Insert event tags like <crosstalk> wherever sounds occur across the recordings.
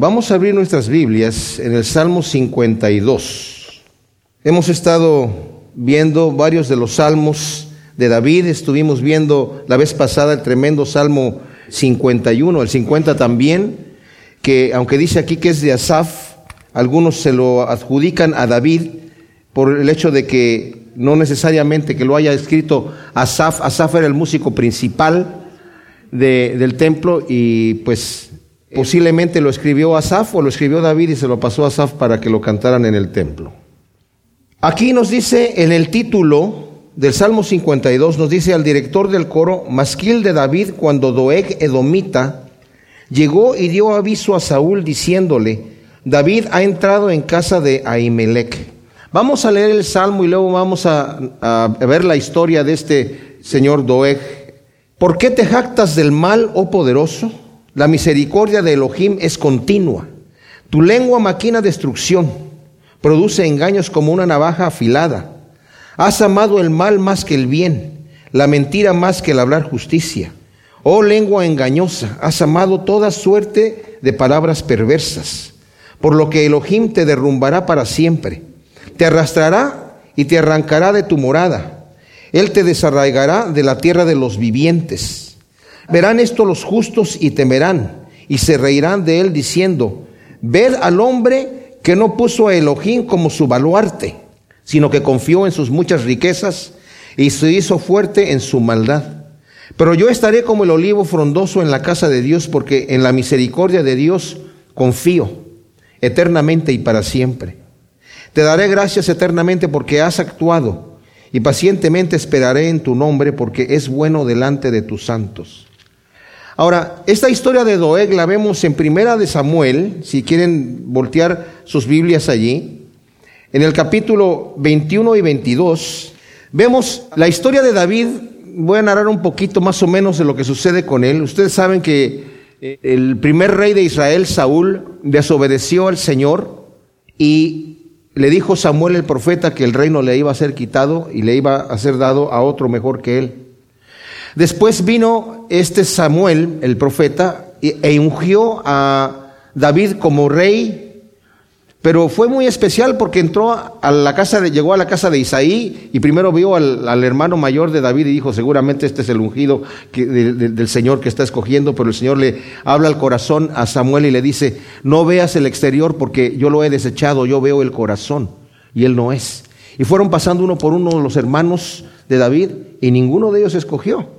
Vamos a abrir nuestras Biblias en el Salmo 52. Hemos estado viendo varios de los salmos de David, estuvimos viendo la vez pasada el tremendo Salmo 51, el 50 también, que aunque dice aquí que es de Asaf, algunos se lo adjudican a David por el hecho de que no necesariamente que lo haya escrito Asaf, Asaf era el músico principal del templo y pues posiblemente lo escribió Asaf o lo escribió David y se lo pasó a Asaf para que lo cantaran en el templo. Aquí nos dice en el título del Salmo 52, nos dice al director del coro, Masquil de David, cuando Doeg Edomita llegó y dio aviso a Saúl diciéndole, David ha entrado en casa de Ahimelech. Vamos a leer el Salmo y luego vamos a, a ver la historia de este señor Doeg. ¿Por qué te jactas del mal, oh poderoso? La misericordia de Elohim es continua. Tu lengua maquina destrucción, produce engaños como una navaja afilada. Has amado el mal más que el bien, la mentira más que el hablar justicia. Oh lengua engañosa, has amado toda suerte de palabras perversas, por lo que Elohim te derrumbará para siempre. Te arrastrará y te arrancará de tu morada. Él te desarraigará de la tierra de los vivientes. Verán esto los justos y temerán y se reirán de él diciendo, ved al hombre que no puso a Elohim como su baluarte, sino que confió en sus muchas riquezas y se hizo fuerte en su maldad. Pero yo estaré como el olivo frondoso en la casa de Dios, porque en la misericordia de Dios confío eternamente y para siempre. Te daré gracias eternamente porque has actuado, y pacientemente esperaré en tu nombre, porque es bueno delante de tus santos. Ahora, esta historia de Doeg la vemos en Primera de Samuel, si quieren voltear sus Biblias allí, en el capítulo 21 y 22, vemos la historia de David, voy a narrar un poquito más o menos de lo que sucede con él. Ustedes saben que eh, el primer rey de Israel, Saúl, desobedeció al Señor y le dijo Samuel el profeta que el reino le iba a ser quitado y le iba a ser dado a otro mejor que él. Después vino este Samuel, el profeta, e ungió a David como rey, pero fue muy especial porque entró a la casa de, llegó a la casa de Isaí y primero vio al, hermano mayor de David y dijo, seguramente este es el ungido del Señor que está escogiendo, pero el Señor le habla al corazón a Samuel y le dice, no veas el exterior porque yo lo he desechado, yo veo el corazón y él no es. Y fueron pasando uno por uno los hermanos de David y ninguno de ellos escogió.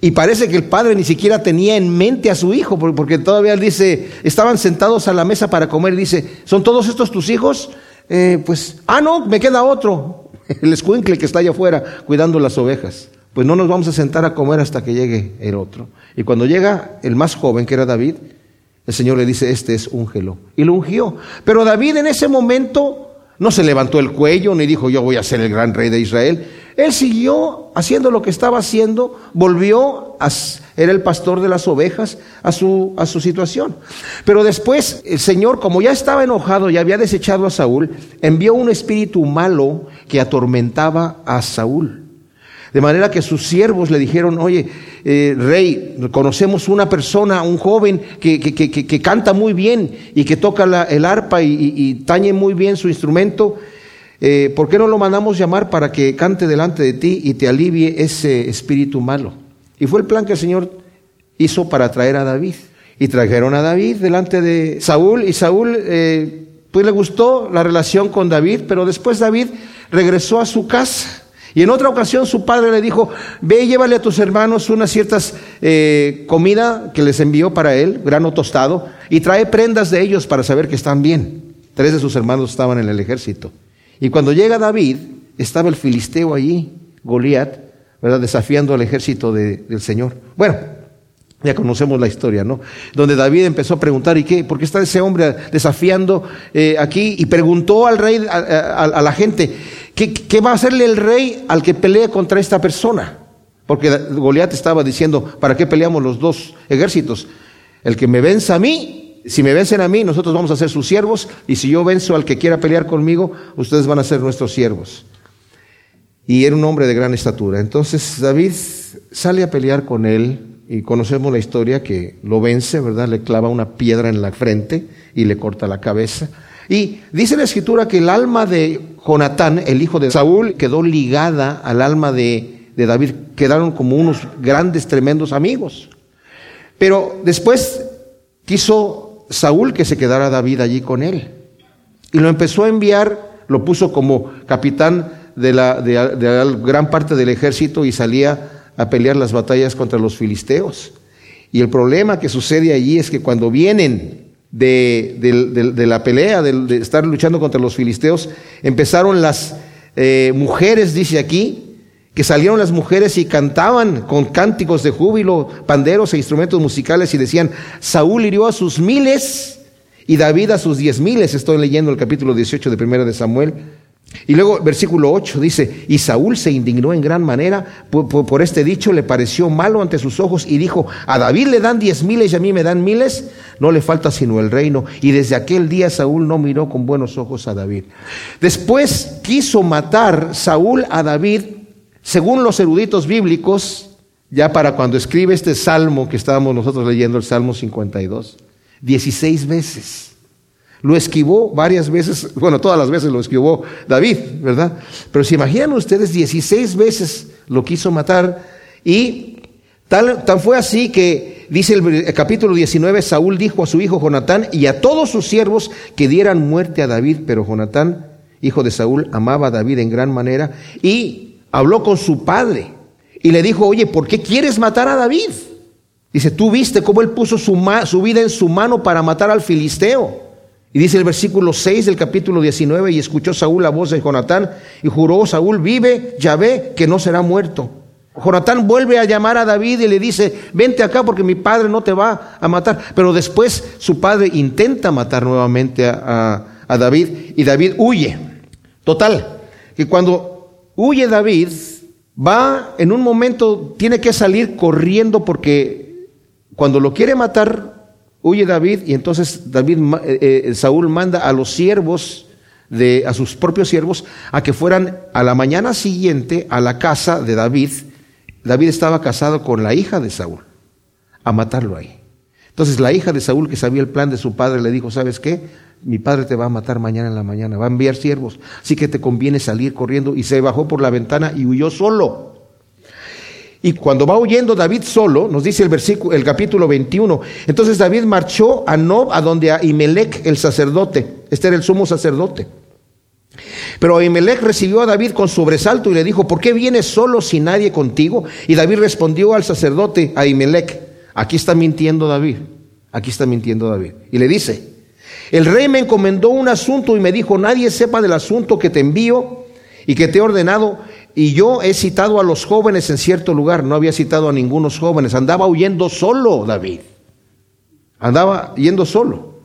Y parece que el padre ni siquiera tenía en mente a su hijo, porque todavía dice, estaban sentados a la mesa para comer dice, ¿son todos estos tus hijos? Eh, pues, ah, no, me queda otro, <laughs> el escuincle que está allá afuera cuidando las ovejas. Pues no nos vamos a sentar a comer hasta que llegue el otro. Y cuando llega el más joven, que era David, el Señor le dice, este es úngelo. Y lo ungió. Pero David en ese momento no se levantó el cuello ni dijo, yo voy a ser el gran rey de Israel. Él siguió haciendo lo que estaba haciendo, volvió a, era el pastor de las ovejas a su, a su situación. Pero después el Señor, como ya estaba enojado y había desechado a Saúl, envió un espíritu malo que atormentaba a Saúl. De manera que sus siervos le dijeron, oye, eh, rey, conocemos una persona, un joven que, que, que, que canta muy bien y que toca el arpa y tañe muy bien su instrumento eh, ¿por qué no lo mandamos llamar para que cante delante de ti y te alivie ese espíritu malo? Y fue el plan que el Señor hizo para traer a David. Y trajeron a David delante de Saúl y Saúl eh, pues le gustó la relación con David, pero después David regresó a su casa. Y en otra ocasión su padre le dijo, ve y llévale a tus hermanos una ciertas eh, comida que les envió para él, grano tostado, y trae prendas de ellos para saber que están bien. Tres de sus hermanos estaban en el ejército. Y cuando llega David, estaba el filisteo allí, Goliat, ¿verdad? Desafiando al ejército del Señor. Bueno, ya conocemos la historia, ¿no? Donde David empezó a preguntar, ¿y qué? ¿Por qué está ese hombre desafiando eh, aquí? Y preguntó al rey, a, la gente, ¿qué, ¿qué, va a hacerle el rey al que pelee contra esta persona? Porque Goliat estaba diciendo, ¿para qué peleamos los dos ejércitos? El que me venza a mí si me vencen a mí, nosotros vamos a ser sus siervos, y si yo venzo al que quiera pelear conmigo, ustedes van a ser nuestros siervos. Y era un hombre de gran estatura. Entonces David sale a pelear con él, y conocemos la historia que lo vence, ¿verdad? Le clava una piedra en la frente y le corta la cabeza. Y dice la escritura que el alma de Jonatán, el hijo de Saúl, quedó ligada al alma de, de David. Quedaron como unos grandes, tremendos amigos. Pero después quiso Saúl que se quedara David allí con él. Y lo empezó a enviar, lo puso como capitán de la, de, gran parte del ejército y salía a pelear las batallas contra los filisteos. Y el problema que sucede allí es que cuando vienen de, la pelea, de, estar luchando contra los filisteos, empezaron las eh, mujeres, dice aquí, que salieron las mujeres y cantaban con cánticos de júbilo, panderos e instrumentos musicales y decían, Saúl hirió a sus miles y David a sus diez miles. Estoy leyendo el capítulo 18 de Primera de Samuel. Y luego versículo 8 dice, y Saúl se indignó en gran manera por, este dicho, le pareció malo ante sus ojos y dijo, a David le dan diez miles y a mí me dan miles, no le falta sino el reino. Y desde aquel día Saúl no miró con buenos ojos a David. Después quiso matar Saúl a David, según los eruditos bíblicos, ya para cuando escribe este salmo que estábamos nosotros leyendo, el Salmo 52, 16 veces. Lo esquivó varias veces, bueno, todas las veces lo esquivó David, ¿verdad? Pero si imaginan ustedes, 16 veces lo quiso matar y tal, tan fue así que dice el, capítulo 19, Saúl dijo a su hijo Jonatán y a todos sus siervos que dieran muerte a David, pero Jonatán, hijo de Saúl, amaba a David en gran manera y habló con su padre y le dijo, oye, ¿por qué quieres matar a David? Dice, tú viste cómo él puso su, su vida en su mano para matar al filisteo. Y dice el versículo 6 del capítulo 19, y escuchó Saúl la voz de Jonatán, y juró Saúl, vive Yahvé, que no será muerto. Jonatán vuelve a llamar a David y le dice, vente acá porque mi padre no te va a matar. Pero después su padre intenta matar nuevamente a, a David y David huye. Total, que cuando huye David, va en un momento, tiene que salir corriendo porque cuando lo quiere matar, Huye David y entonces David, eh, eh, Saúl manda a los siervos, de, a sus propios siervos, a que fueran a la mañana siguiente a la casa de David. David estaba casado con la hija de Saúl, a matarlo ahí. Entonces la hija de Saúl, que sabía el plan de su padre, le dijo, ¿sabes qué? Mi padre te va a matar mañana en la mañana, va a enviar siervos, así que te conviene salir corriendo. Y se bajó por la ventana y huyó solo. Y cuando va huyendo David solo, nos dice el versículo, el capítulo 21, entonces David marchó a Nob, a donde Ahimelech, el sacerdote, este era el sumo sacerdote. Pero Ahimelech recibió a David con sobresalto y le dijo, ¿por qué vienes solo sin nadie contigo? Y David respondió al sacerdote Ahimelech, aquí está mintiendo David, aquí está mintiendo David. Y le dice, el rey me encomendó un asunto y me dijo, nadie sepa del asunto que te envío y que te he ordenado, y yo he citado a los jóvenes en cierto lugar, no había citado a ningunos jóvenes, andaba huyendo solo David, andaba yendo solo.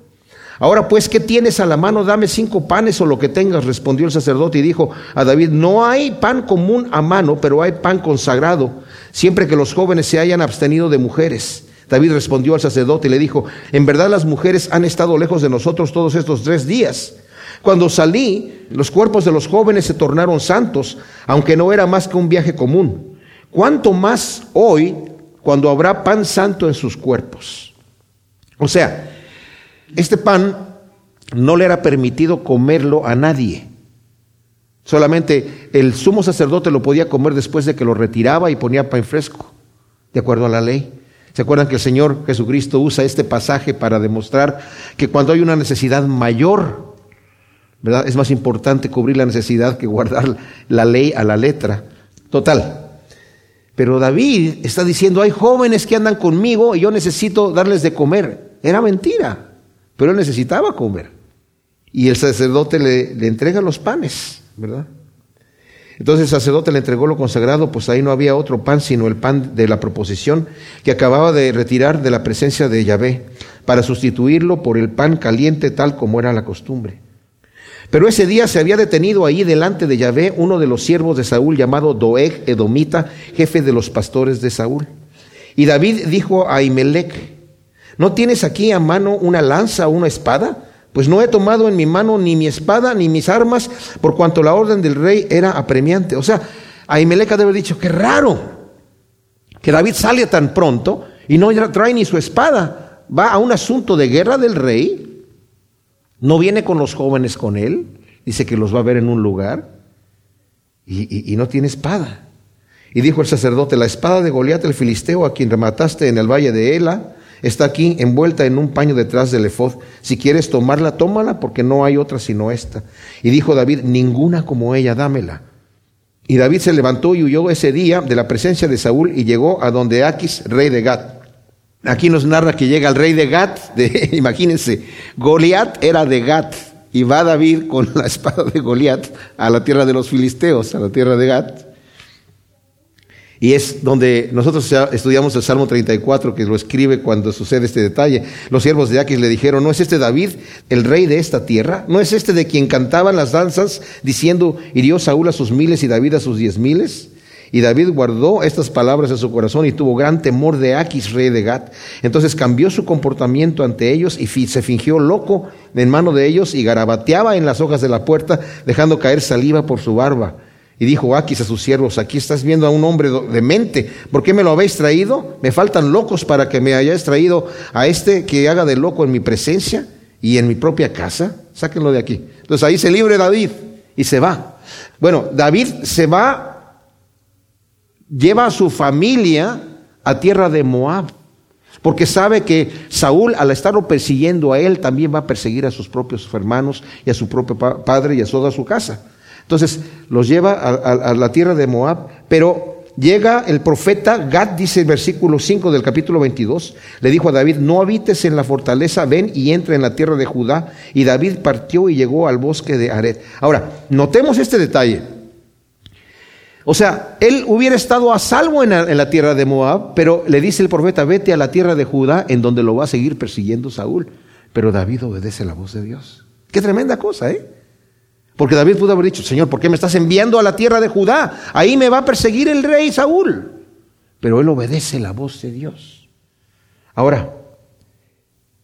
Ahora pues, ¿qué tienes a la mano? Dame cinco panes o lo que tengas, respondió el sacerdote y dijo a David, no hay pan común a mano, pero hay pan consagrado, siempre que los jóvenes se hayan abstenido de mujeres. David respondió al sacerdote y le dijo, en verdad las mujeres han estado lejos de nosotros todos estos tres días cuando salí, los cuerpos de los jóvenes se tornaron santos, aunque no era más que un viaje común. ¿Cuánto más hoy, cuando habrá pan santo en sus cuerpos? O sea, este pan no le era permitido comerlo a nadie. Solamente el sumo sacerdote lo podía comer después de que lo retiraba y ponía pan fresco, de acuerdo a la ley. ¿Se acuerdan que el Señor Jesucristo usa este pasaje para demostrar que cuando hay una necesidad mayor. Es más importante cubrir la necesidad que guardar la ley a la letra. Total. Pero David está diciendo, hay jóvenes que andan conmigo y yo necesito darles de comer. Era mentira, pero él necesitaba comer. Y el sacerdote le entrega los panes, ¿verdad? Entonces el sacerdote le entregó lo consagrado, pues ahí no había otro pan sino el pan de la proposición que acababa de retirar de la presencia de Yahvé, para sustituirlo por el pan caliente tal como era la costumbre. Pero ese día se había detenido ahí delante de Yahvé uno de los siervos de Saúl llamado Doeg Edomita, jefe de los pastores de Saúl. Y David dijo a Imelec, ¿no tienes aquí a mano una lanza o una espada? Pues no he tomado en mi mano ni mi espada ni mis armas, por cuanto la orden del rey era apremiante. O sea, Ahimelech debe haber dicho, qué raro que David sale tan pronto y no trae ni su espada. Va a un asunto de guerra del rey. No viene con los jóvenes con él. Dice que los va a ver en un lugar. Y, no tiene espada. Y dijo el sacerdote, la espada de Goliat el filisteo, a quien remataste en el valle de Ela, está aquí envuelta en un paño detrás del efod. Si quieres tomarla, tómala, porque no hay otra sino esta. Y dijo David, ninguna como ella, dámela. Y David se levantó y huyó ese día de la presencia de Saúl y llegó a donde Aquis, rey de Gat. Aquí nos narra que llega el rey de Gat, <laughs> imagínense, Goliat era de Gat, y va David con la espada de Goliat a la tierra de los filisteos, a la tierra de Gat. Y es donde nosotros estudiamos el Salmo 34, que lo escribe cuando sucede este detalle. Los siervos de Aquis le dijeron, ¿no es este David el rey de esta tierra? ¿No es este de quien cantaban las danzas diciendo, hirió Saúl a sus miles y David a sus diez miles? Y David guardó estas palabras en su corazón y tuvo gran temor de Aquis, rey de Gat. Entonces cambió su comportamiento ante ellos y se fingió loco en mano de ellos y garabateaba en las hojas de la puerta, dejando caer saliva por su barba. Y dijo Aquis a sus siervos, aquí estás viendo a un hombre de mente, ¿por qué me lo habéis traído? Me faltan locos para que me hayáis traído a este que haga de loco en mi presencia y en mi propia casa. Sáquenlo de aquí. Entonces ahí se libre David y se va. Bueno, David se va, lleva a su familia a tierra de Moab, porque sabe que Saúl, al estarlo persiguiendo a él, también va a perseguir a sus propios hermanos y a su propio padre y a toda su casa. Entonces los lleva a, la tierra de Moab, pero llega el profeta Gad, dice el versículo 5 del capítulo 22, le dijo a David, no habites en la fortaleza, ven y entra en la tierra de Judá. Y David partió y llegó al bosque de Ared. Ahora, notemos este detalle. O sea, él hubiera estado a salvo en la, en la, tierra de Moab, pero le dice el profeta, vete a la tierra de Judá, en donde lo va a seguir persiguiendo Saúl. Pero David obedece la voz de Dios. Qué tremenda cosa, ¿eh? Porque David pudo haber dicho, Señor, ¿por qué me estás enviando a la tierra de Judá? Ahí me va a perseguir el rey Saúl. Pero él obedece la voz de Dios. Ahora,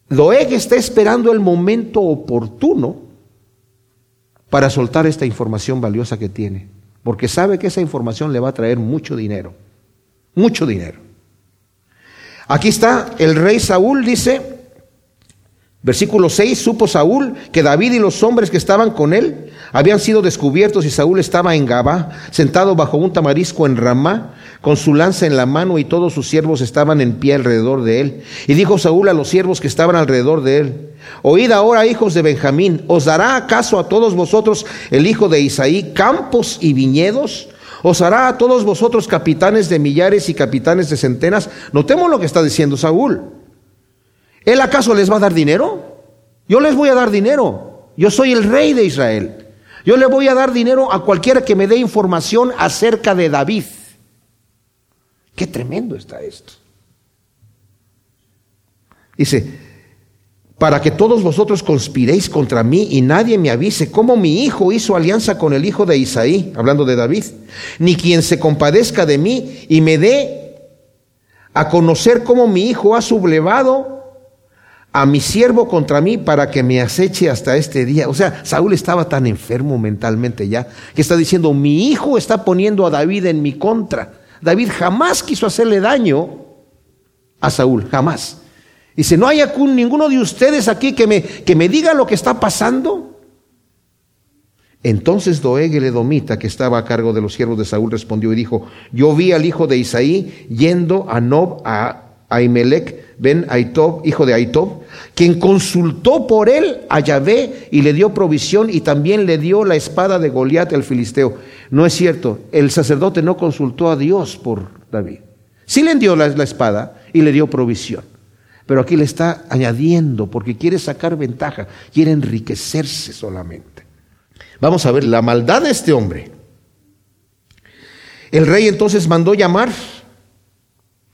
Doeg está esperando el momento oportuno para soltar esta información valiosa que tiene, porque sabe que esa información le va a traer mucho dinero, mucho dinero. Aquí está el rey Saúl, dice, Versículo 6, supo Saúl que David y los hombres que estaban con él habían sido descubiertos y Saúl estaba en Gabá, sentado bajo un tamarisco en Ramá, con su lanza en la mano y todos sus siervos estaban en pie alrededor de él. Y dijo Saúl a los siervos que estaban alrededor de él, oíd ahora hijos de Benjamín, ¿os dará acaso a todos vosotros el hijo de Isaí campos y viñedos? ¿Os hará a todos vosotros capitanes de millares y capitanes de centenas? Notemos lo que está diciendo Saúl. ¿Él acaso les va a dar dinero? Yo les voy a dar dinero. Yo soy el rey de Israel. Yo le voy a dar dinero a cualquiera que me dé información acerca de David. Qué tremendo está esto. Dice, para que todos vosotros conspiréis contra mí y nadie me avise cómo mi hijo hizo alianza con el hijo de Isaí, hablando de David, ni quien se compadezca de mí y me dé a conocer cómo mi hijo ha sublevado a mi siervo contra mí para que me aceche hasta este día. O sea, Saúl estaba tan enfermo mentalmente ya que está diciendo, mi hijo está poniendo a David en mi contra. David jamás quiso hacerle daño a Saúl, jamás. Dice, no hay ninguno de ustedes aquí que me, que me diga lo que está pasando. Entonces Doeg el Edomita, que estaba a cargo de los siervos de Saúl, respondió y dijo, yo vi al hijo de Isaí yendo a Nob a Ahimelech ben Aitob, hijo de Aitob, quien consultó por él a Yahvé y le dio provisión y también le dio la espada de Goliat el filisteo. No es cierto, el sacerdote no consultó a Dios por David. Sí le dio la, espada y le dio provisión. Pero aquí le está añadiendo porque quiere sacar ventaja, quiere enriquecerse solamente. Vamos a ver la maldad de este hombre. El rey entonces mandó llamar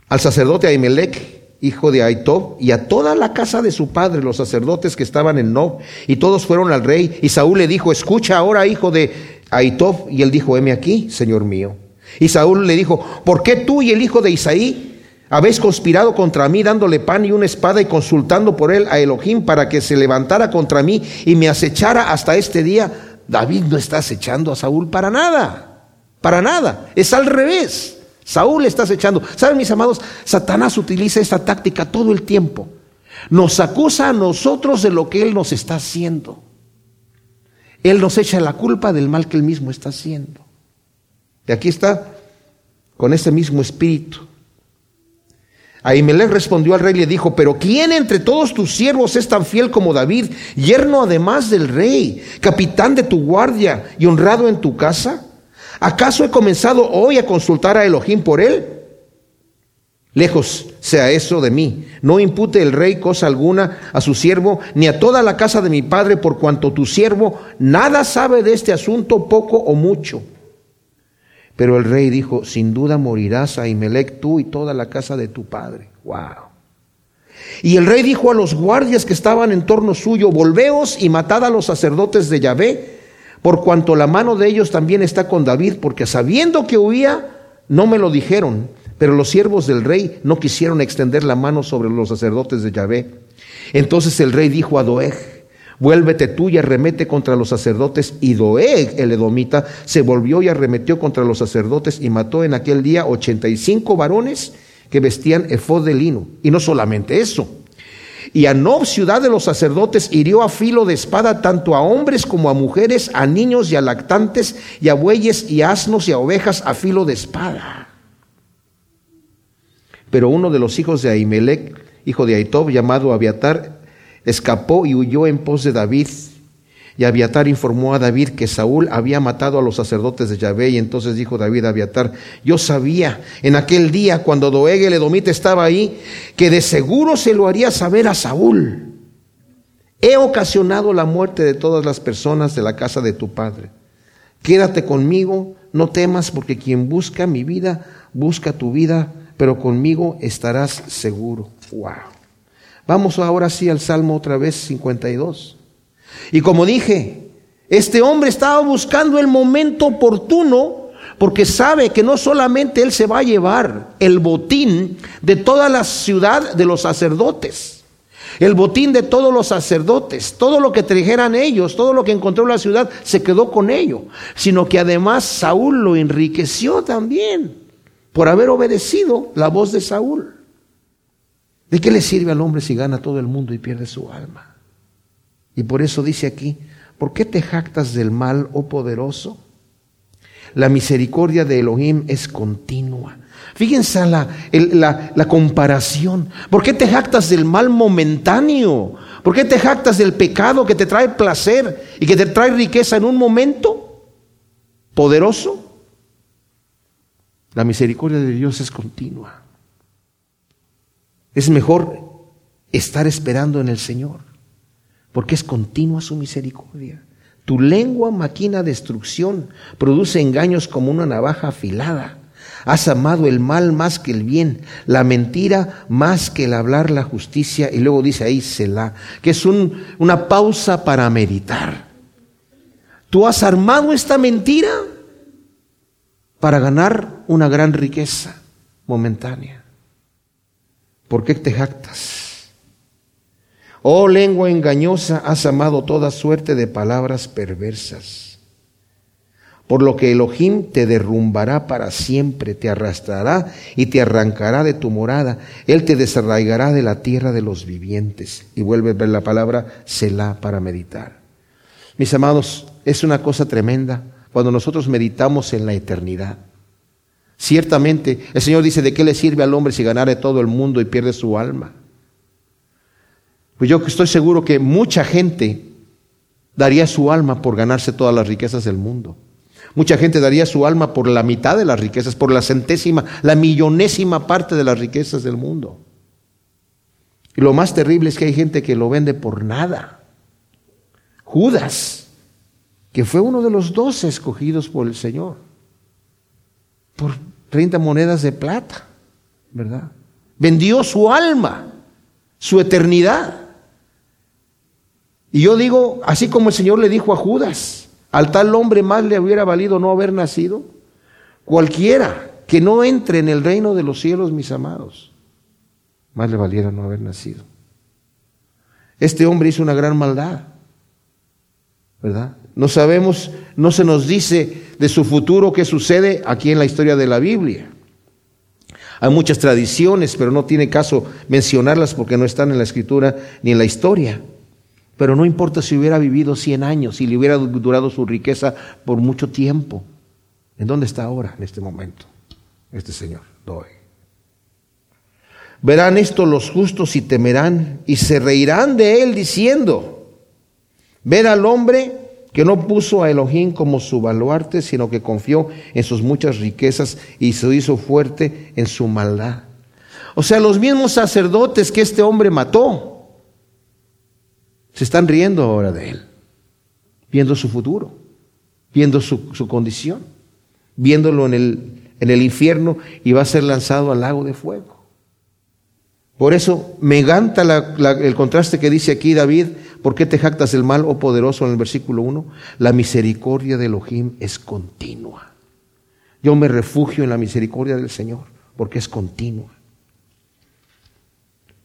al sacerdote Ahimelech, hijo de Aitob, y a toda la casa de su padre, los sacerdotes que estaban en Nob, y todos fueron al rey. Y Saúl le dijo, escucha ahora, hijo de Aitob. Y él dijo, heme aquí, señor mío. Y Saúl le dijo, ¿por qué tú y el hijo de Isaí habéis conspirado contra mí, dándole pan y una espada y consultando por él a Elohim para que se levantara contra mí y me acechara hasta este día? David no está acechando a Saúl para nada, para nada. Es al revés. Saúl está acechando. ¿Saben, mis amados? Satanás utiliza esta táctica todo el tiempo. Nos acusa a nosotros de lo que Él nos está haciendo. Él nos echa la culpa del mal que Él mismo está haciendo. Y aquí está, con ese mismo espíritu. Ahimelech respondió al rey y le dijo, pero ¿quién entre todos tus siervos es tan fiel como David, yerno además del rey, capitán de tu guardia y honrado en tu casa? ¿Acaso he comenzado hoy a consultar a Elohim por él? Lejos sea eso de mí. No impute el rey cosa alguna a su siervo, ni a toda la casa de mi padre, por cuanto tu siervo nada sabe de este asunto, poco o mucho. Pero el rey dijo, sin duda morirás, Ahimelech, tú y toda la casa de tu padre. Wow. Y el rey dijo a los guardias que estaban en torno suyo, volveos y matad a los sacerdotes de Yahvé, por cuanto la mano de ellos también está con David, porque sabiendo que huía, no me lo dijeron. Pero los siervos del rey no quisieron extender la mano sobre los sacerdotes de Yahvé. Entonces el rey dijo a Doeg, Vuélvete tú y arremete contra los sacerdotes. Y Doeg, el edomita, se volvió y arremetió contra los sacerdotes y mató en aquel día 85 varones que vestían efod de lino. Y no solamente eso. Y a Nob, ciudad de los sacerdotes, hirió a filo de espada tanto a hombres como a mujeres, a niños y a lactantes, y a bueyes y asnos y a ovejas a filo de espada. Pero uno de los hijos de Ahimelech, hijo de Aitob, llamado Abiatar, escapó y huyó en pos de David. Y Abiatar informó a David que Saúl había matado a los sacerdotes de Yahvé. Y entonces dijo David a Abiatar, yo sabía en aquel día cuando Doeg el Edomita estaba ahí, que de seguro se lo haría saber a Saúl. He ocasionado la muerte de todas las personas de la casa de tu padre. Quédate conmigo, no temas, porque quien busca mi vida, busca tu vida, pero conmigo estarás seguro. Wow. Vamos ahora sí al Salmo otra vez 52. Y como dije, este hombre estaba buscando el momento oportuno porque sabe que no solamente él se va a llevar el botín de toda la ciudad de los sacerdotes, el botín de todos los sacerdotes, todo lo que trajeran ellos, todo lo que encontró en la ciudad, se quedó con ello, sino que además Saúl lo enriqueció también por haber obedecido la voz de Saúl. ¿De qué le sirve al hombre si gana todo el mundo y pierde su alma? Y por eso dice aquí, ¿por qué te jactas del mal, oh poderoso? La misericordia de Elohim es continua. Fíjense la, la, comparación. ¿Por qué te jactas del mal momentáneo? ¿Por qué te jactas del pecado que te trae placer y que te trae riqueza en un momento? ¿Poderoso? La misericordia de Dios es continua. Es mejor estar esperando en el Señor, porque es continua su misericordia. Tu lengua maquina destrucción, produce engaños como una navaja afilada. Has amado el mal más que el bien, la mentira más que el hablar la justicia. Y luego dice ahí Selah, que es una pausa para meditar. Tú has armado esta mentira para ganar una gran riqueza momentánea. ¿Por qué te jactas? Oh lengua engañosa, has amado toda suerte de palabras perversas. Por lo que Elohim te derrumbará para siempre, te arrastrará y te arrancará de tu morada. Él te desarraigará de la tierra de los vivientes. Y vuelve a ver la palabra Selah para meditar. Mis amados, es una cosa tremenda cuando nosotros meditamos en la eternidad. Ciertamente, el Señor dice, ¿de qué le sirve al hombre si ganare todo el mundo y pierde su alma? Pues yo estoy seguro que mucha gente daría su alma por ganarse todas las riquezas del mundo. Mucha gente daría su alma por la mitad de las riquezas, por la centésima, la millonésima parte de las riquezas del mundo. Y lo más terrible es que hay gente que lo vende por nada. Judas, que fue uno de los doce escogidos por el Señor por 30 monedas de plata, ¿verdad? Vendió su alma, su eternidad. Y yo digo, así como el Señor le dijo a Judas, al tal hombre más le hubiera valido no haber nacido, cualquiera que no entre en el reino de los cielos, mis amados, más le valiera no haber nacido. Este hombre hizo una gran maldad, ¿verdad? No sabemos, no se nos dice de su futuro qué sucede aquí en la historia de la Biblia. Hay muchas tradiciones, pero no tiene caso mencionarlas porque no están en la escritura ni en la historia. Pero no importa si hubiera vivido 100 años, si le hubiera durado su riqueza por mucho tiempo. ¿En dónde está ahora, en este momento, este Señor? Doy. Verán esto los justos y temerán y se reirán de él diciendo, ver al hombre que no puso a Elohim como su baluarte, sino que confió en sus muchas riquezas y se hizo fuerte en su maldad. O sea, los mismos sacerdotes que este hombre mató, se están riendo ahora de él, viendo su futuro, viendo su, condición, viéndolo en el, en el infierno y va a ser lanzado al lago de fuego. Por eso me encanta el contraste que dice aquí David, ¿por qué te jactas del mal, oh poderoso, en el versículo 1? La misericordia de Elohim es continua. Yo me refugio en la misericordia del Señor, porque es continua.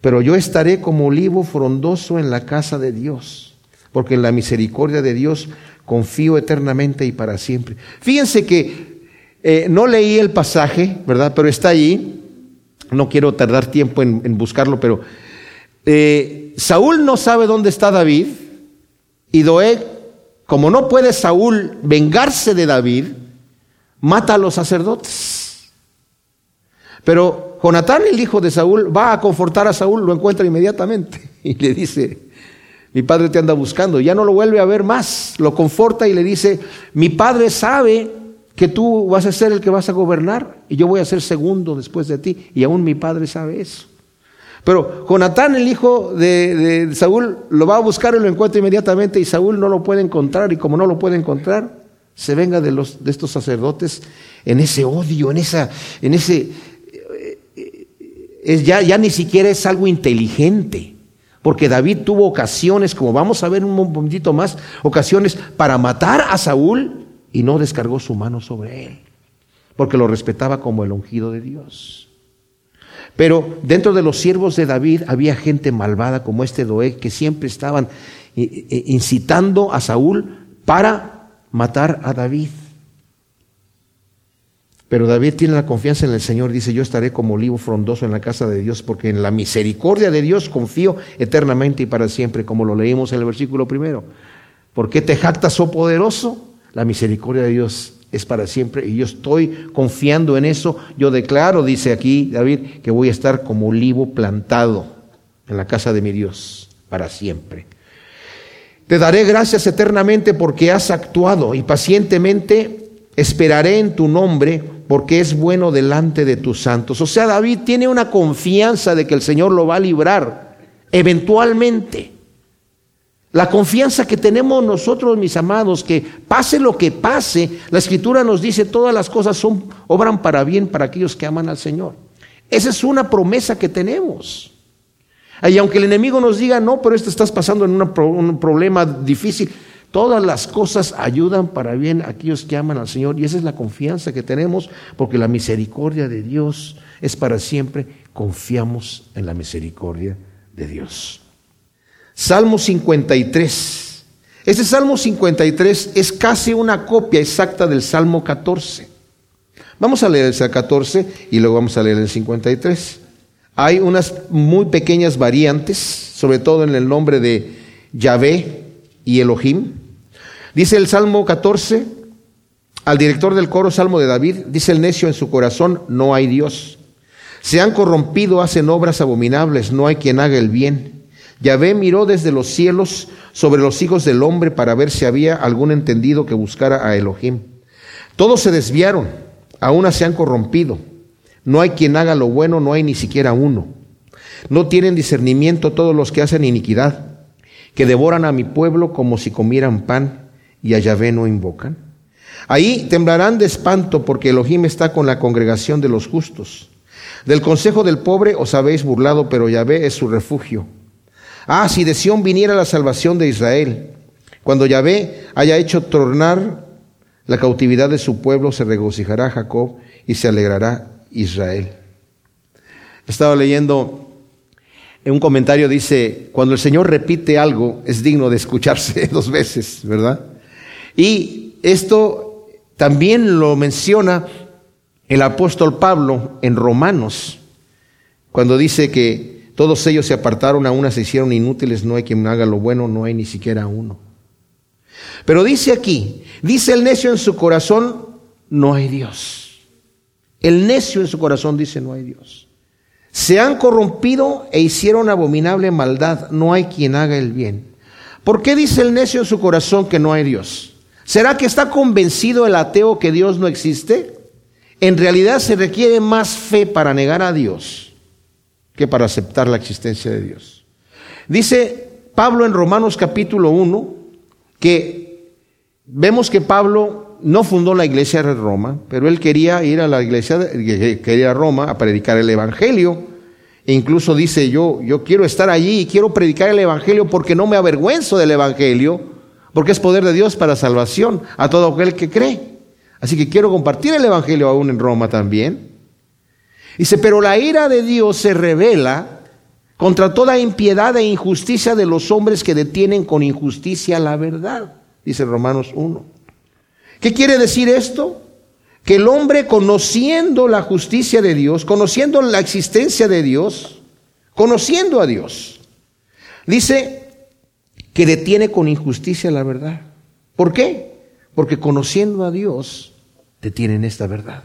Pero yo estaré como olivo frondoso en la casa de Dios, porque en la misericordia de Dios confío eternamente y para siempre. Fíjense que eh, no leí el pasaje, ¿verdad? Pero está allí. No quiero tardar tiempo en, buscarlo, pero eh, Saúl no sabe dónde está David y Doeg, como no puede Saúl vengarse de David, mata a los sacerdotes. Pero Jonatán, el hijo de Saúl, va a confortar a Saúl, lo encuentra inmediatamente <laughs> y le dice, mi padre te anda buscando, ya no lo vuelve a ver más, lo conforta y le dice, mi padre sabe que tú vas a ser el que vas a gobernar y yo voy a ser segundo después de ti y aún mi padre sabe eso. Pero Jonatán, el hijo de, de, Saúl, lo va a buscar y lo encuentra inmediatamente y Saúl no lo puede encontrar y como no lo puede encontrar, se venga de, los, de estos sacerdotes en ese odio, en, esa, en ese es ya, ya ni siquiera es algo inteligente. Porque David tuvo ocasiones, como vamos a ver un momentito más, ocasiones para matar a Saúl y no descargó su mano sobre él, porque lo respetaba como el ungido de Dios. Pero dentro de los siervos de David había gente malvada como este Doeg que siempre estaban eh, eh, incitando a Saúl para matar a David. Pero David tiene la confianza en el Señor, dice, yo estaré como olivo frondoso en la casa de Dios, porque en la misericordia de Dios confío eternamente y para siempre, como lo leímos en el versículo primero. ¿Por qué te jactas, oh poderoso? La misericordia de Dios es para siempre y yo estoy confiando en eso. Yo declaro, dice aquí David, que voy a estar como olivo plantado en la casa de mi Dios para siempre. Te daré gracias eternamente porque has actuado y pacientemente esperaré en tu nombre porque es bueno delante de tus santos. O sea, David tiene una confianza de que el Señor lo va a librar eventualmente. La confianza que tenemos nosotros, mis amados, que pase lo que pase, la Escritura nos dice todas las cosas son, obran para bien para aquellos que aman al Señor. Esa es una promesa que tenemos. Y aunque el enemigo nos diga, no, pero esto estás pasando en un problema difícil, Todas las cosas ayudan para bien a aquellos que aman al Señor y esa es la confianza que tenemos porque la misericordia de Dios es para siempre. Confiamos en la misericordia de Dios. Salmo 53. Este Salmo 53 es casi una copia exacta del Salmo 14. Vamos a leer el 14 y luego vamos a leer el 53. Hay unas muy pequeñas variantes, sobre todo en el nombre de Yahvé y Elohim. Dice el Salmo 14, al director del coro Salmo de David, dice el necio en su corazón, no hay Dios. Se han corrompido, hacen obras abominables, no hay quien haga el bien. Yahvé miró desde los cielos sobre los hijos del hombre para ver si había algún entendido que buscara a Elohim. Todos se desviaron, aún se han corrompido. No hay quien haga lo bueno, no hay ni siquiera uno. No tienen discernimiento todos los que hacen iniquidad, que devoran a mi pueblo como si comieran pan y a Yahvé no invocan? Ahí temblarán de espanto porque Elohim está con la congregación de los justos. Del consejo del pobre os habéis burlado, pero Yahvé es su refugio. Ah, si de Sión viniera la salvación de Israel. Cuando Yahvé haya hecho tornar la cautividad de su pueblo, se regocijará Jacob y se alegrará Israel. Estaba leyendo en un comentario, dice, cuando el Señor repite algo, es digno de escucharse <laughs> dos veces, ¿verdad? Y esto también lo menciona el apóstol Pablo en Romanos, cuando dice que todos ellos se apartaron, a una se hicieron inútiles, no hay quien haga lo bueno, no hay ni siquiera uno. Pero dice aquí, dice el necio en su corazón, no hay Dios. El necio en su corazón dice, no hay Dios. Se han corrompido e hicieron abominable maldad, no hay quien haga el bien. ¿Por qué dice el necio en su corazón que no hay Dios? ¿Será que está convencido el ateo que Dios no existe? En realidad se requiere más fe para negar a Dios que para aceptar la existencia de Dios. Dice Pablo en Romanos capítulo 1 que vemos que Pablo no fundó la iglesia de Roma, pero él quería ir a la iglesia, quería ir a Roma a predicar el Evangelio. E incluso dice, yo, yo quiero estar allí y quiero predicar el Evangelio porque no me avergüenzo del Evangelio, porque es poder de Dios para salvación a todo aquel que cree. Así que quiero compartir el Evangelio aún en Roma también. Dice, pero la ira de Dios se revela contra toda impiedad e injusticia de los hombres que detienen con injusticia la verdad, dice Romanos 1. ¿Qué quiere decir esto? Que el hombre conociendo la justicia de Dios, conociendo la existencia de Dios, conociendo a Dios, dice que detiene con injusticia la verdad. ¿Por qué? Porque conociendo a Dios, detienen esta verdad.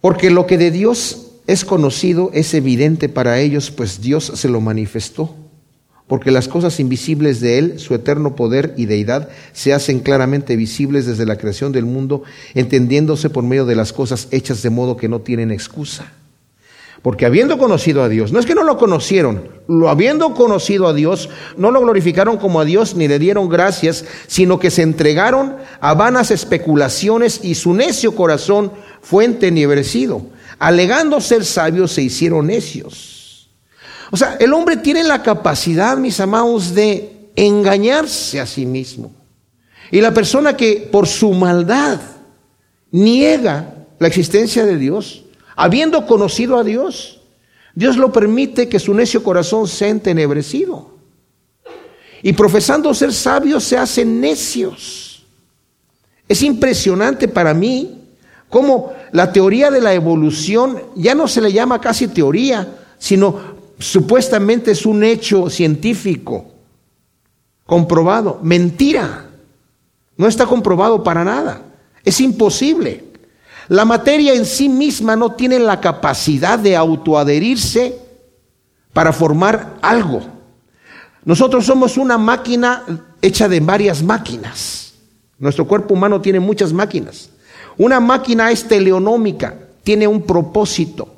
Porque lo que de Dios es conocido es evidente para ellos, pues Dios se lo manifestó porque las cosas invisibles de Él, su eterno poder y deidad, se hacen claramente visibles desde la creación del mundo, entendiéndose por medio de las cosas hechas de modo que no tienen excusa. Porque habiendo conocido a Dios, no es que no lo conocieron, lo habiendo conocido a Dios, no lo glorificaron como a Dios ni le dieron gracias, sino que se entregaron a vanas especulaciones y su necio corazón fue entenebrecido. Alegando ser sabios, se hicieron necios o sea, el hombre tiene la capacidad, mis amados, de engañarse a sí mismo. Y la persona que por su maldad niega la existencia de Dios, habiendo conocido a Dios, Dios lo permite que su necio corazón sea entenebrecido. Y profesando ser sabios se hacen necios. Es impresionante para mí cómo la teoría de la evolución ya no se le llama casi teoría, sino supuestamente es un hecho científico comprobado. Mentira. No está comprobado para nada. Es imposible. La materia en sí misma no tiene la capacidad de autoadherirse para formar algo. Nosotros somos una máquina hecha de varias máquinas. Nuestro cuerpo humano tiene muchas máquinas. Una máquina es teleonómica, tiene un propósito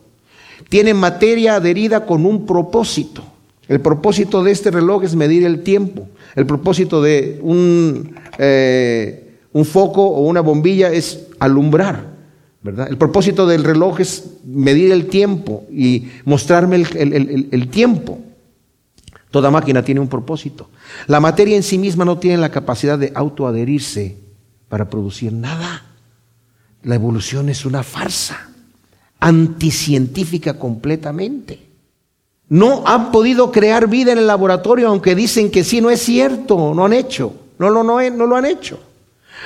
tiene materia adherida con un propósito. El propósito de este reloj es medir el tiempo. El propósito de un, eh, un foco o una bombilla es alumbrar. ¿verdad? El propósito del reloj es medir el tiempo y mostrarme el, el tiempo. Toda máquina tiene un propósito. La materia en sí misma no tiene la capacidad de autoadherirse para producir nada. La evolución es una farsa anticientífica completamente. No han podido crear vida en el laboratorio, aunque dicen que sí, no es cierto, no han hecho, no, no, no lo han hecho.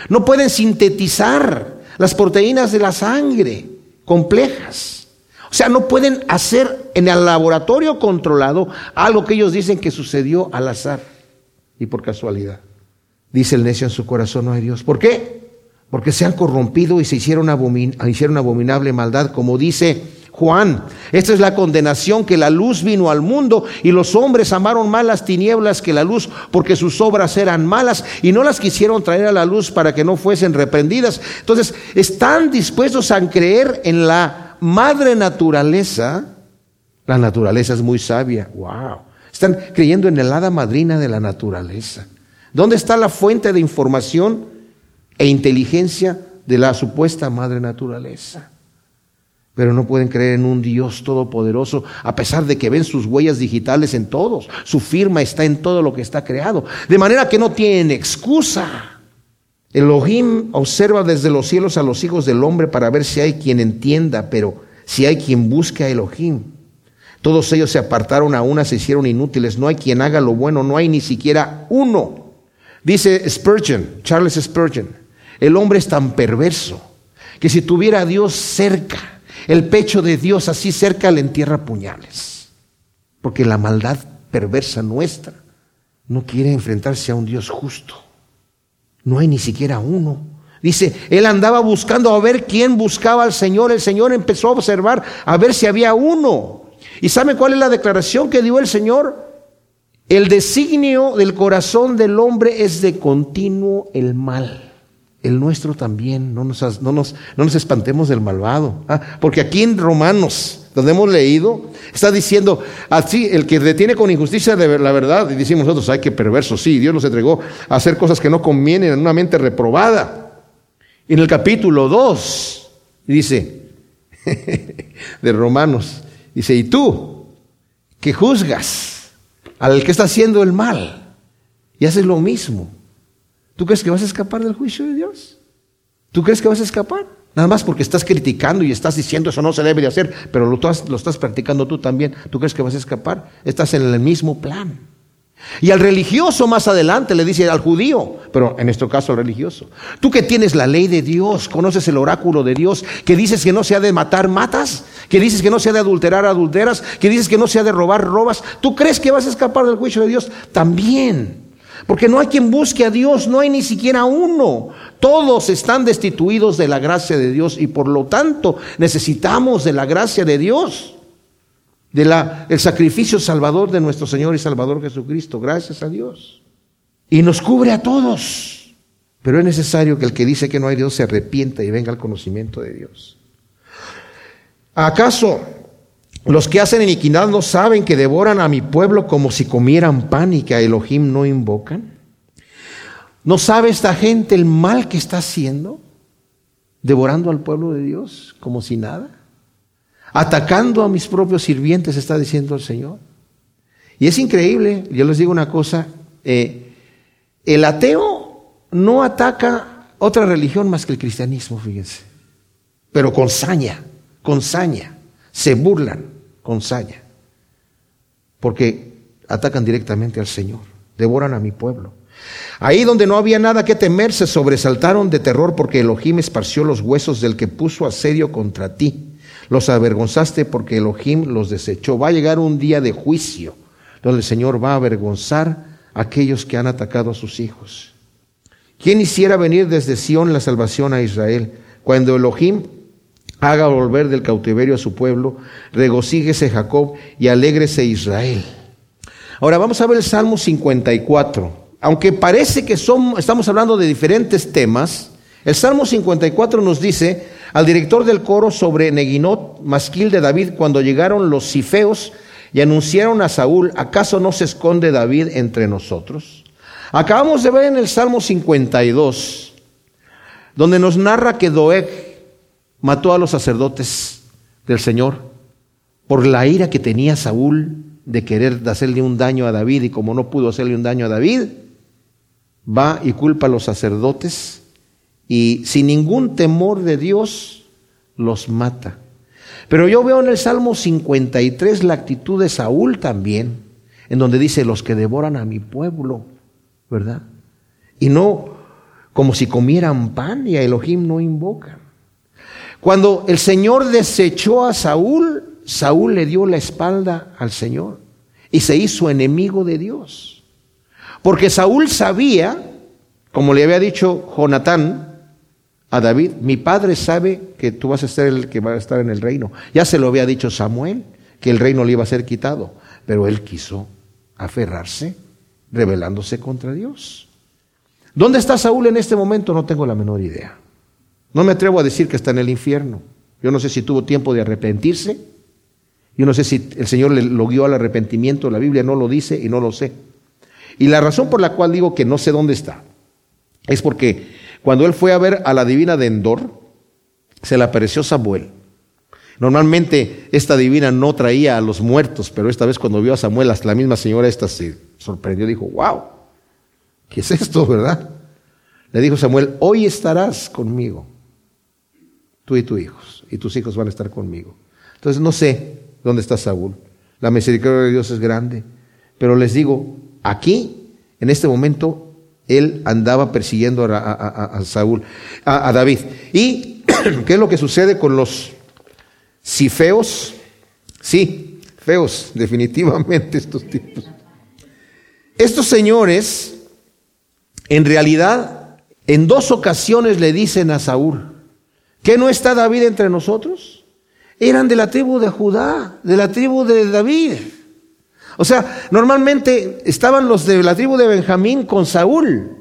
No pueden sintetizar las proteínas de la sangre complejas. O sea, no pueden hacer en el laboratorio controlado algo que ellos dicen que sucedió al azar y por casualidad. Dice el necio en su corazón, no hay Dios. ¿Por qué? Porque se han corrompido y se hicieron, abominable maldad, como dice Juan. Esta es la condenación que la luz vino al mundo y los hombres amaron más las tinieblas que la luz porque sus obras eran malas y no las quisieron traer a la luz para que no fuesen reprendidas. Entonces, están dispuestos a creer en la madre naturaleza. La naturaleza es muy sabia. Wow. Están creyendo en el hada madrina de la naturaleza. ¿Dónde está la fuente de información? E inteligencia de la supuesta madre naturaleza. Pero no pueden creer en un Dios todopoderoso, a pesar de que ven sus huellas digitales en todos. Su firma está en todo lo que está creado. De manera que no tienen excusa. Elohim observa desde los cielos a los hijos del hombre para ver si hay quien entienda, pero si hay quien busque a Elohim. Todos ellos se apartaron a una, se hicieron inútiles. No hay quien haga lo bueno, no hay ni siquiera uno. Dice Spurgeon, Charles Spurgeon, el hombre es tan perverso que si tuviera a Dios cerca, el pecho de Dios así cerca le entierra puñales. Porque la maldad perversa nuestra no quiere enfrentarse a un Dios justo. No hay ni siquiera uno. Dice, él andaba buscando a ver quién buscaba al Señor. El Señor empezó a observar a ver si había uno. ¿Y sabe cuál es la declaración que dio el Señor? El designio del corazón del hombre es de continuo el mal. El nuestro también, no nos, no nos, no nos espantemos del malvado. ¿ah? Porque aquí en Romanos, donde hemos leído, está diciendo, así, el que detiene con injusticia la verdad, y decimos nosotros, ay, qué perverso, sí, Dios nos entregó a hacer cosas que no convienen en una mente reprobada. En el capítulo 2, dice, <laughs> de Romanos, dice, y tú, que juzgas al que está haciendo el mal, y haces lo mismo, ¿tú crees que vas a escapar del juicio de Dios? ¿Tú crees que vas a escapar? Nada más porque estás criticando y estás diciendo eso no se debe de hacer, pero lo, estás practicando tú también. ¿Tú crees que vas a escapar? Estás en el mismo plan. Y al religioso más adelante le dice al judío, pero en nuestro caso al religioso, tú que tienes la ley de Dios, conoces el oráculo de Dios, que dices que no se ha de matar, matas, que dices que no se ha de adulterar, adulteras, que dices que no se ha de robar, robas, ¿tú crees que vas a escapar del juicio de Dios? También. Porque no hay quien busque a Dios, no hay ni siquiera uno. Todos están destituidos de la gracia de Dios y por lo tanto necesitamos de la gracia de Dios del sacrificio salvador de nuestro Señor y Salvador Jesucristo. Gracias a Dios. Y nos cubre a todos. Pero es necesario que el que dice que no hay Dios se arrepienta y venga al conocimiento de Dios. ¿Acaso los que hacen iniquidad no saben que devoran a mi pueblo como si comieran pan y que a Elohim no invocan? ¿No sabe esta gente el mal que está haciendo? Devorando al pueblo de Dios como si nada atacando a mis propios sirvientes, está diciendo el Señor. Y es increíble, yo les digo una cosa, eh, el ateo no ataca otra religión más que el cristianismo, fíjense, pero con saña, con saña, se burlan con porque atacan directamente al Señor, devoran a mi pueblo. Ahí donde no había nada que temer, se sobresaltaron de terror porque Elohim esparció los huesos del que puso asedio contra ti. Los avergonzaste porque Elohim los desechó. Va a llegar un día de juicio donde el Señor va a avergonzar a aquellos que han atacado a sus hijos. ¿Quién hiciera venir desde Sión la salvación a Israel? Cuando Elohim haga volver del cautiverio a su pueblo, regocíguese Jacob y alégrese Israel. Ahora vamos a ver el Salmo 54. Aunque parece que son, estamos hablando de diferentes temas, el Salmo 54 nos dice, al director del coro sobre Neguinot, masquil de David, cuando llegaron los cifeos y anunciaron a Saúl, ¿acaso no se esconde David entre nosotros? Acabamos de ver en el Salmo 52, donde nos narra que Doeg mató a los sacerdotes del Señor por la ira que tenía Saúl de querer hacerle un daño a David y como no pudo hacerle un daño a David, va y culpa a los sacerdotes y sin ningún temor de Dios los mata. Pero yo veo en el Salmo 53 la actitud de Saúl también, en donde dice los que devoran a mi pueblo, ¿verdad? Y no como si comieran pan y a Elohim no invocan. Cuando el Señor desechó a Saúl, Saúl le dio la espalda al Señor y se hizo enemigo de Dios. Porque Saúl sabía, como le había dicho Jonatán, a David, mi padre sabe que tú vas a ser el que va a estar en el reino. Ya se lo había dicho Samuel, que el reino le iba a ser quitado, pero él quiso aferrarse, rebelándose contra Dios. ¿Dónde está Saúl en este momento? No tengo la menor idea. No me atrevo a decir que está en el infierno. Yo no sé si tuvo tiempo de arrepentirse. Yo no sé si el Señor le, lo guió al arrepentimiento. La Biblia no lo dice y no lo sé. Y la razón por la cual digo que no sé dónde está es porque cuando él fue a ver a la divina de Endor, se le apareció Samuel. Normalmente esta divina no traía a los muertos, pero esta vez cuando vio a Samuel, la misma señora esta se sorprendió, dijo, wow, ¿qué es esto, verdad? Le dijo Samuel, hoy estarás conmigo, tú y tus hijos, y tus hijos van a estar conmigo. Entonces no sé dónde está Saúl. La misericordia de Dios es grande, pero les digo, aquí, en este momento, él andaba persiguiendo a, Saúl, a, David. Y <clears throat> ¿Qué es lo que sucede con los cifeos? Sí, feos, <laughs> definitivamente estos tipos. Estos señores, en realidad, en dos ocasiones le dicen a Saúl, ¿que no está David entre nosotros? Eran de la tribu de Judá, de la tribu de David. O sea, normalmente estaban los de la tribu de Benjamín con Saúl.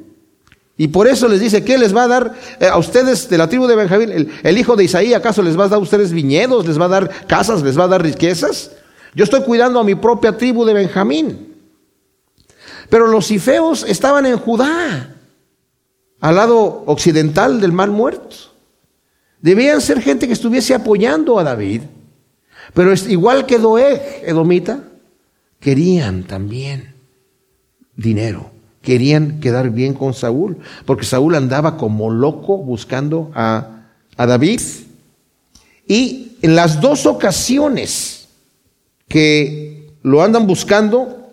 Y por eso les dice, ¿qué les va a dar eh, a ustedes de la tribu de Benjamín? El, hijo de Isaí, ¿acaso les va a dar a ustedes viñedos? ¿Les va a dar casas? ¿Les va a dar riquezas? Yo estoy cuidando a mi propia tribu de Benjamín. Pero los cifeos estaban en Judá, al lado occidental del mar muerto. Debían ser gente que estuviese apoyando a David. Pero igual que Doeg, Edomita, querían también dinero querían quedar bien con Saúl, porque Saúl andaba como loco buscando a, David. Y en las dos ocasiones que lo andan buscando,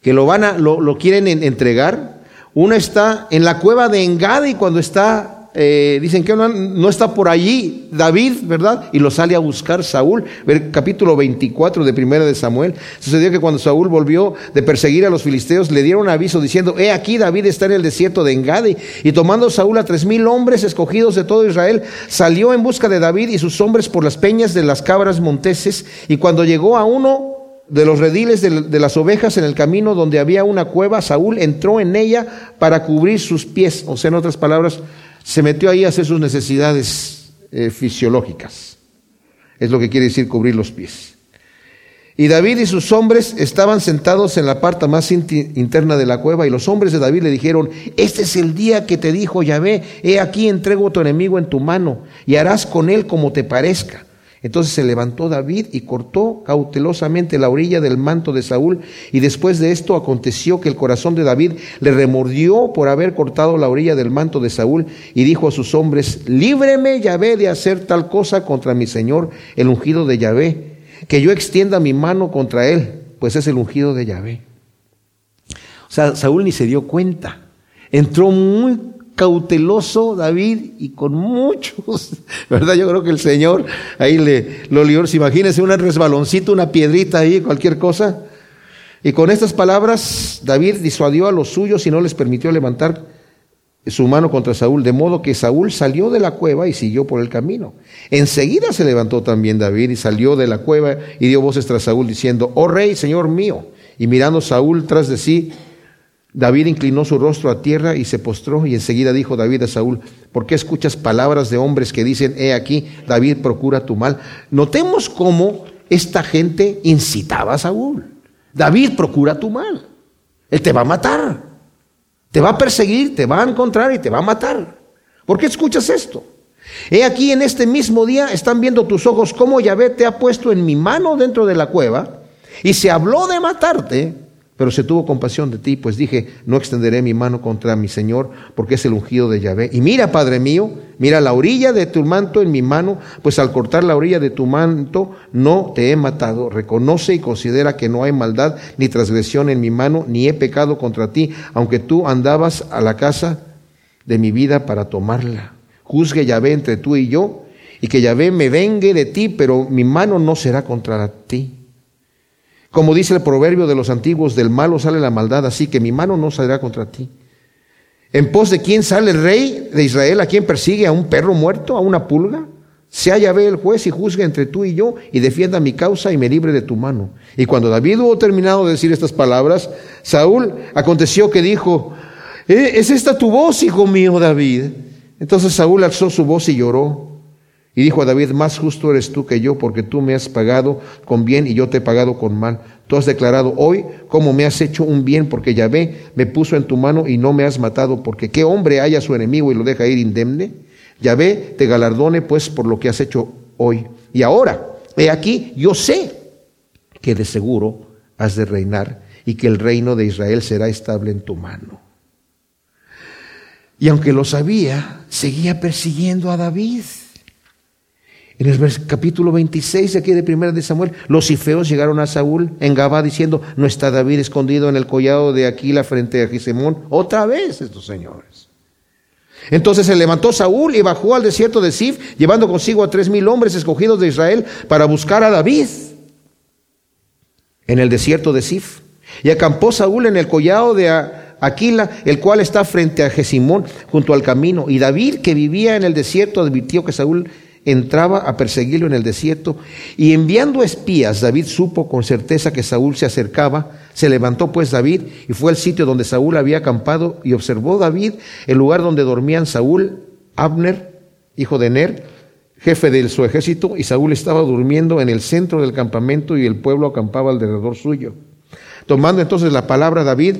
que lo van a, lo, lo quieren entregar, una está en la cueva de Engadi cuando está eh, dicen que no, está por allí David, ¿verdad? Y lo sale a buscar Saúl. Ver capítulo 24 de Primera de Samuel. Sucedió que cuando Saúl volvió de perseguir a los filisteos, le dieron aviso diciendo, he aquí David está en el desierto de Engadi. Y tomando Saúl a tres mil hombres escogidos de todo Israel, salió en busca de David y sus hombres por las peñas de las cabras monteses. Y cuando llegó a uno de los rediles de, las ovejas en el camino donde había una cueva, Saúl entró en ella para cubrir sus pies. O sea, en otras palabras, se metió ahí a hacer sus necesidades eh, fisiológicas. Es lo que quiere decir cubrir los pies. Y David y sus hombres estaban sentados en la parte más interna de la cueva y los hombres de David le dijeron, este es el día que te dijo Yahvé, he aquí entrego a tu enemigo en tu mano y harás con él como te parezca. Entonces se levantó David y cortó cautelosamente la orilla del manto de Saúl, y después de esto aconteció que el corazón de David le remordió por haber cortado la orilla del manto de Saúl, y dijo a sus hombres, líbreme Yahvé de hacer tal cosa contra mi Señor, el ungido de Yahvé, que yo extienda mi mano contra él, pues es el ungido de Yahvé. O sea, Saúl ni se dio cuenta. Entró muy cauteloso David y con muchos, <laughs> ¿verdad? Yo creo que el Señor ahí le lo lió, imagínense un resbaloncito, una piedrita ahí, cualquier cosa. Y con estas palabras David disuadió a los suyos y no les permitió levantar su mano contra Saúl, de modo que Saúl salió de la cueva y siguió por el camino. Enseguida se levantó también David y salió de la cueva y dio voces tras Saúl diciendo, oh rey, señor mío. Y mirando Saúl tras de sí, David inclinó su rostro a tierra y se postró y enseguida dijo David a Saúl, ¿por qué escuchas palabras de hombres que dicen, he aquí, David procura tu mal? Notemos cómo esta gente incitaba a Saúl. David procura tu mal. Él te va a matar. Te va a perseguir, te va a encontrar y te va a matar. ¿Por qué escuchas esto? He aquí en este mismo día están viendo tus ojos cómo Yahvé te ha puesto en mi mano dentro de la cueva y se habló de matarte pero se tuvo compasión de ti, pues dije, no extenderé mi mano contra mi Señor, porque es el ungido de Yahvé. Y mira, Padre mío, mira la orilla de tu manto en mi mano, pues al cortar la orilla de tu manto no te he matado. Reconoce y considera que no hay maldad ni transgresión en mi mano, ni he pecado contra ti, aunque tú andabas a la casa de mi vida para tomarla. Juzgue Yahvé entre tú y yo, y que Yahvé me vengue de ti, pero mi mano no será contra ti. Como dice el proverbio de los antiguos, del malo sale la maldad, así que mi mano no saldrá contra ti. En pos de quién sale el rey de Israel, a quien persigue a un perro muerto, a una pulga. Se haya ve el juez y juzgue entre tú y yo y defienda mi causa y me libre de tu mano. Y cuando David hubo terminado de decir estas palabras, Saúl aconteció que dijo, eh, ¿es esta tu voz, hijo mío David? Entonces Saúl alzó su voz y lloró. Y dijo a David, más justo eres tú que yo, porque tú me has pagado con bien y yo te he pagado con mal. Tú has declarado hoy cómo me has hecho un bien, porque Yahvé me puso en tu mano y no me has matado, porque qué hombre haya su enemigo y lo deja ir indemne. Yahvé te galardone pues por lo que has hecho hoy. Y ahora, he aquí, yo sé que de seguro has de reinar y que el reino de Israel será estable en tu mano. Y aunque lo sabía, seguía persiguiendo a David. En el capítulo 26 aquí de Primera de Samuel, los cifeos llegaron a Saúl en Gabá diciendo, no está David escondido en el collado de Aquila frente a Gisemón. Otra vez estos señores. Entonces se levantó Saúl y bajó al desierto de Sif, llevando consigo a tres mil hombres escogidos de Israel para buscar a David en el desierto de Sif. Y acampó Saúl en el collado de Aquila, el cual está frente a Jesimón, junto al camino. Y David, que vivía en el desierto, advirtió que Saúl entraba a perseguirlo en el desierto. Y enviando espías, David supo con certeza que Saúl se acercaba. Se levantó pues David y fue al sitio donde Saúl había acampado y observó David el lugar donde dormían Saúl, Abner, hijo de Ner, jefe de su ejército, y Saúl estaba durmiendo en el centro del campamento y el pueblo acampaba alrededor suyo. Tomando entonces la palabra David,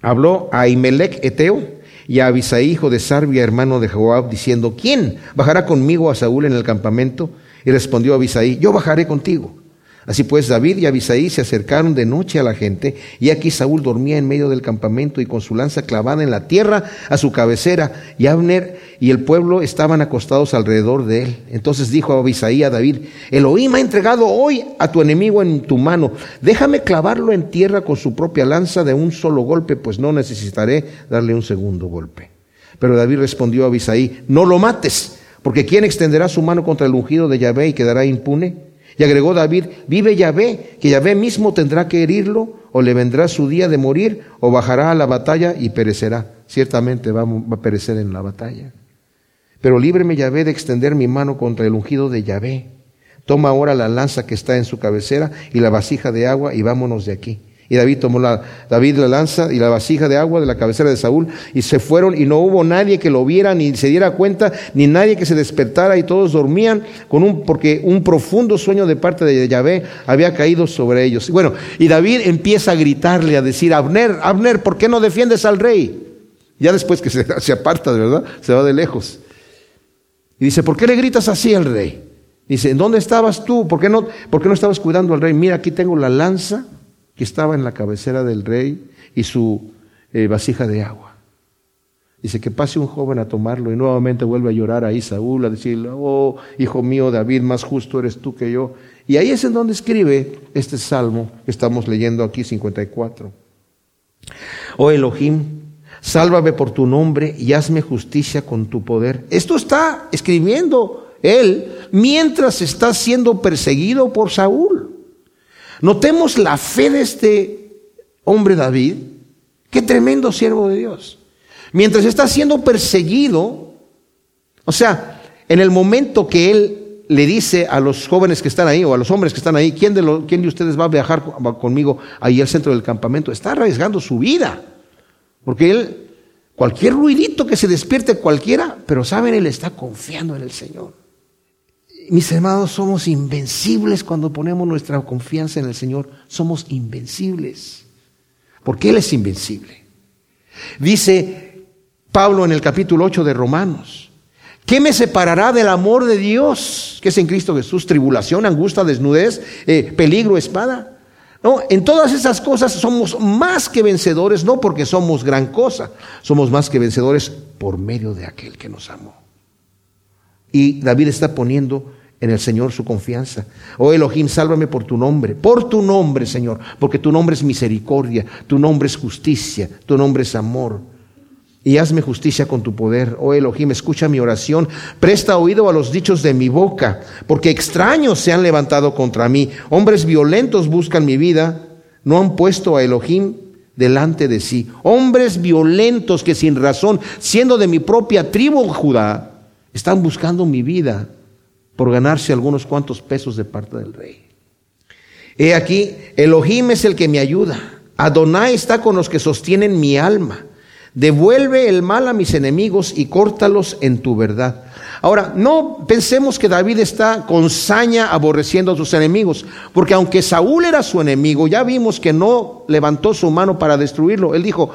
habló a Imelec Eteo y a Abisaí, hijo de Sarbia, hermano de Joab, diciendo, ¿quién bajará conmigo a Saúl en el campamento? Y respondió Abisaí, yo bajaré contigo. Así pues, David y Abisaí se acercaron de noche a la gente, y aquí Saúl dormía en medio del campamento y con su lanza clavada en la tierra a su cabecera, y Abner y el pueblo estaban acostados alrededor de él. Entonces dijo Abisaí a David, Elohim ha entregado hoy a tu enemigo en tu mano, déjame clavarlo en tierra con su propia lanza de un solo golpe, pues no necesitaré darle un segundo golpe. Pero David respondió a Abisaí, no lo mates, porque ¿quién extenderá su mano contra el ungido de Yahvé y quedará impune? Y agregó David, vive Yahvé, que Yahvé mismo tendrá que herirlo, o le vendrá su día de morir, o bajará a la batalla y perecerá. Ciertamente va, a perecer en la batalla. Pero líbreme Yahvé de extender mi mano contra el ungido de Yahvé. Toma ahora la lanza que está en su cabecera y la vasija de agua y vámonos de aquí. Y David tomó la, David la lanza y la vasija de agua de la cabecera de Saúl y se fueron y no hubo nadie que lo viera ni se diera cuenta, ni nadie que se despertara y todos dormían con un, porque un profundo sueño de parte de Yahvé había caído sobre ellos. Bueno, y David empieza a gritarle, a decir, Abner, Abner, ¿por qué no defiendes al rey? Ya después que se, <laughs> se aparta, ¿verdad? Se va de lejos. Y dice, ¿por qué le gritas así al rey? Dice, ¿en dónde estabas tú? ¿Por qué no, por qué no estabas cuidando al rey? Mira, aquí tengo la lanza que estaba en la cabecera del rey y su eh, vasija de agua. Dice que pase un joven a tomarlo y nuevamente vuelve a llorar ahí Saúl, a decirle, oh, hijo mío David, más justo eres tú que yo. Y ahí es en donde escribe este salmo que estamos leyendo aquí, 54. Oh Elohim, sálvame por tu nombre y hazme justicia con tu poder. Esto está escribiendo él mientras está siendo perseguido por Saúl. Notemos la fe de este hombre David. Qué tremendo siervo de Dios. Mientras está siendo perseguido, o sea, en el momento que él le dice a los jóvenes que están ahí o a los hombres que están ahí, ¿quién de, ustedes va a viajar conmigo ahí al centro del campamento? Está arriesgando su vida. Porque él, cualquier ruidito que se despierte cualquiera, pero saben, él está confiando en el Señor. Mis hermanos, somos invencibles cuando ponemos nuestra confianza en el Señor. Somos invencibles. Porque Él es invencible. Dice Pablo en el capítulo 8 de Romanos. ¿Qué me separará del amor de Dios? Que es en Cristo Jesús, tribulación, angustia, desnudez, eh, peligro, espada. No, en todas esas cosas somos más que vencedores, no porque somos gran cosa, somos más que vencedores por medio de aquel que nos amó. Y David está poniendo en el Señor su confianza. Oh Elohim, sálvame por tu nombre, por tu nombre, Señor, porque tu nombre es misericordia, tu nombre es justicia, tu nombre es amor. Y hazme justicia con tu poder. Oh Elohim, escucha mi oración, presta oído a los dichos de mi boca, porque extraños se han levantado contra mí, hombres violentos buscan mi vida, no han puesto a Elohim delante de sí. Hombres violentos que sin razón, siendo de mi propia tribu Judá, están buscando mi vida por ganarse algunos cuantos pesos de parte del rey. He aquí, Elohim es el que me ayuda. Adonai está con los que sostienen mi alma. Devuelve el mal a mis enemigos y córtalos en tu verdad. Ahora, no pensemos que David está con saña aborreciendo a sus enemigos, porque aunque Saúl era su enemigo, ya vimos que no levantó su mano para destruirlo. Él dijo,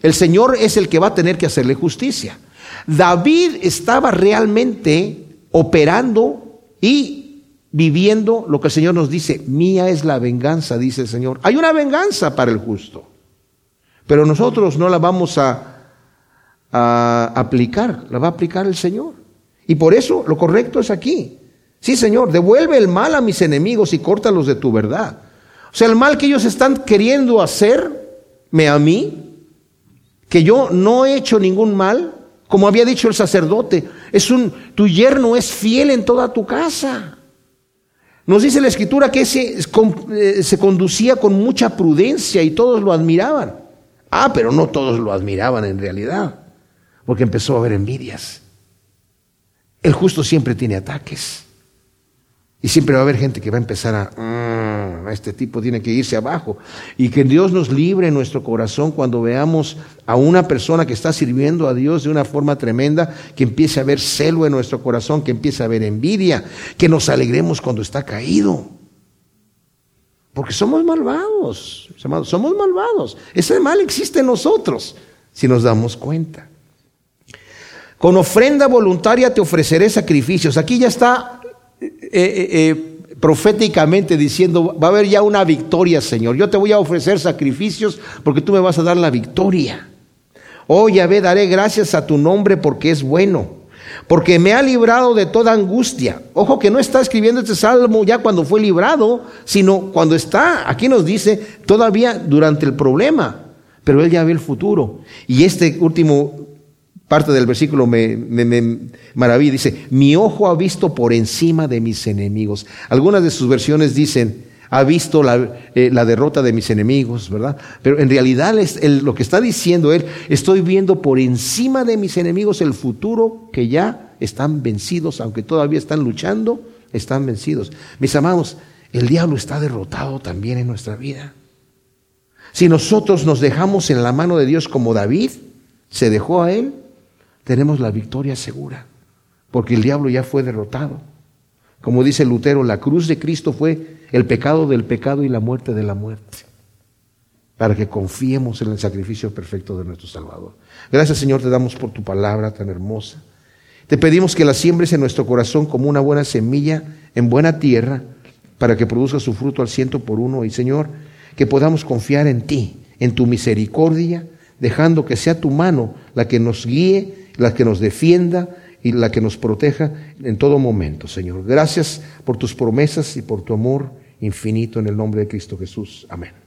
el Señor es el que va a tener que hacerle justicia. David estaba realmente operando y viviendo lo que el Señor nos dice, mía es la venganza, dice el Señor. Hay una venganza para el justo, pero nosotros no la vamos a, aplicar, la va a aplicar el Señor. Y por eso lo correcto es aquí. Sí, Señor, devuelve el mal a mis enemigos y córtalos de tu verdad. O sea, el mal que ellos están queriendo hacerme a mí, que yo no he hecho ningún mal, Como había dicho el sacerdote, es un, tu yerno es fiel en toda tu casa. Nos dice la escritura que ese eh, se conducía con mucha prudencia y todos lo admiraban. Ah, pero no todos lo admiraban en realidad, porque empezó a haber envidias. El justo siempre tiene ataques. Y siempre va a haber gente que va a empezar a, mm, este tipo tiene que irse abajo. Y que Dios nos libre nuestro corazón cuando veamos a una persona que está sirviendo a Dios de una forma tremenda, que empiece a haber celo en nuestro corazón, que empiece a haber envidia, que nos alegremos cuando está caído. Porque somos malvados, somos malvados. Ese mal existe en nosotros, si nos damos cuenta. Con ofrenda voluntaria te ofreceré sacrificios. Aquí ya está eh, eh, eh, proféticamente diciendo, va a haber ya una victoria, Señor. Yo te voy a ofrecer sacrificios porque tú me vas a dar la victoria. Oh Yahvé, daré gracias a tu nombre porque es bueno, porque me ha librado de toda angustia. Ojo que no está escribiendo este salmo ya cuando fue librado, sino cuando está, aquí nos dice, todavía durante el problema, pero él ya ve el futuro. Y este último parte del versículo me, maravilla, dice, mi ojo ha visto por encima de mis enemigos. Algunas de sus versiones dicen, ha visto la, eh, derrota de mis enemigos, ¿verdad? Pero en realidad lo que está diciendo él, estoy viendo por encima de mis enemigos el futuro que ya están vencidos, aunque todavía están luchando, están vencidos. Mis amados, el diablo está derrotado también en nuestra vida. Si nosotros nos dejamos en la mano de Dios como David se dejó a él, tenemos la victoria segura, porque el diablo ya fue derrotado. Como dice Lutero, la cruz de Cristo fue el pecado del pecado y la muerte de la muerte, para que confiemos en el sacrificio perfecto de nuestro Salvador. Gracias Señor, te damos por tu palabra tan hermosa. Te pedimos que la siembres en nuestro corazón como una buena semilla en buena tierra, para que produzca su fruto al ciento por uno. Y Señor, que podamos confiar en ti, en tu misericordia, dejando que sea tu mano la que nos guíe la que nos defienda y la que nos proteja en todo momento, Señor. Gracias por tus promesas y por tu amor infinito en el nombre de Cristo Jesús. Amén.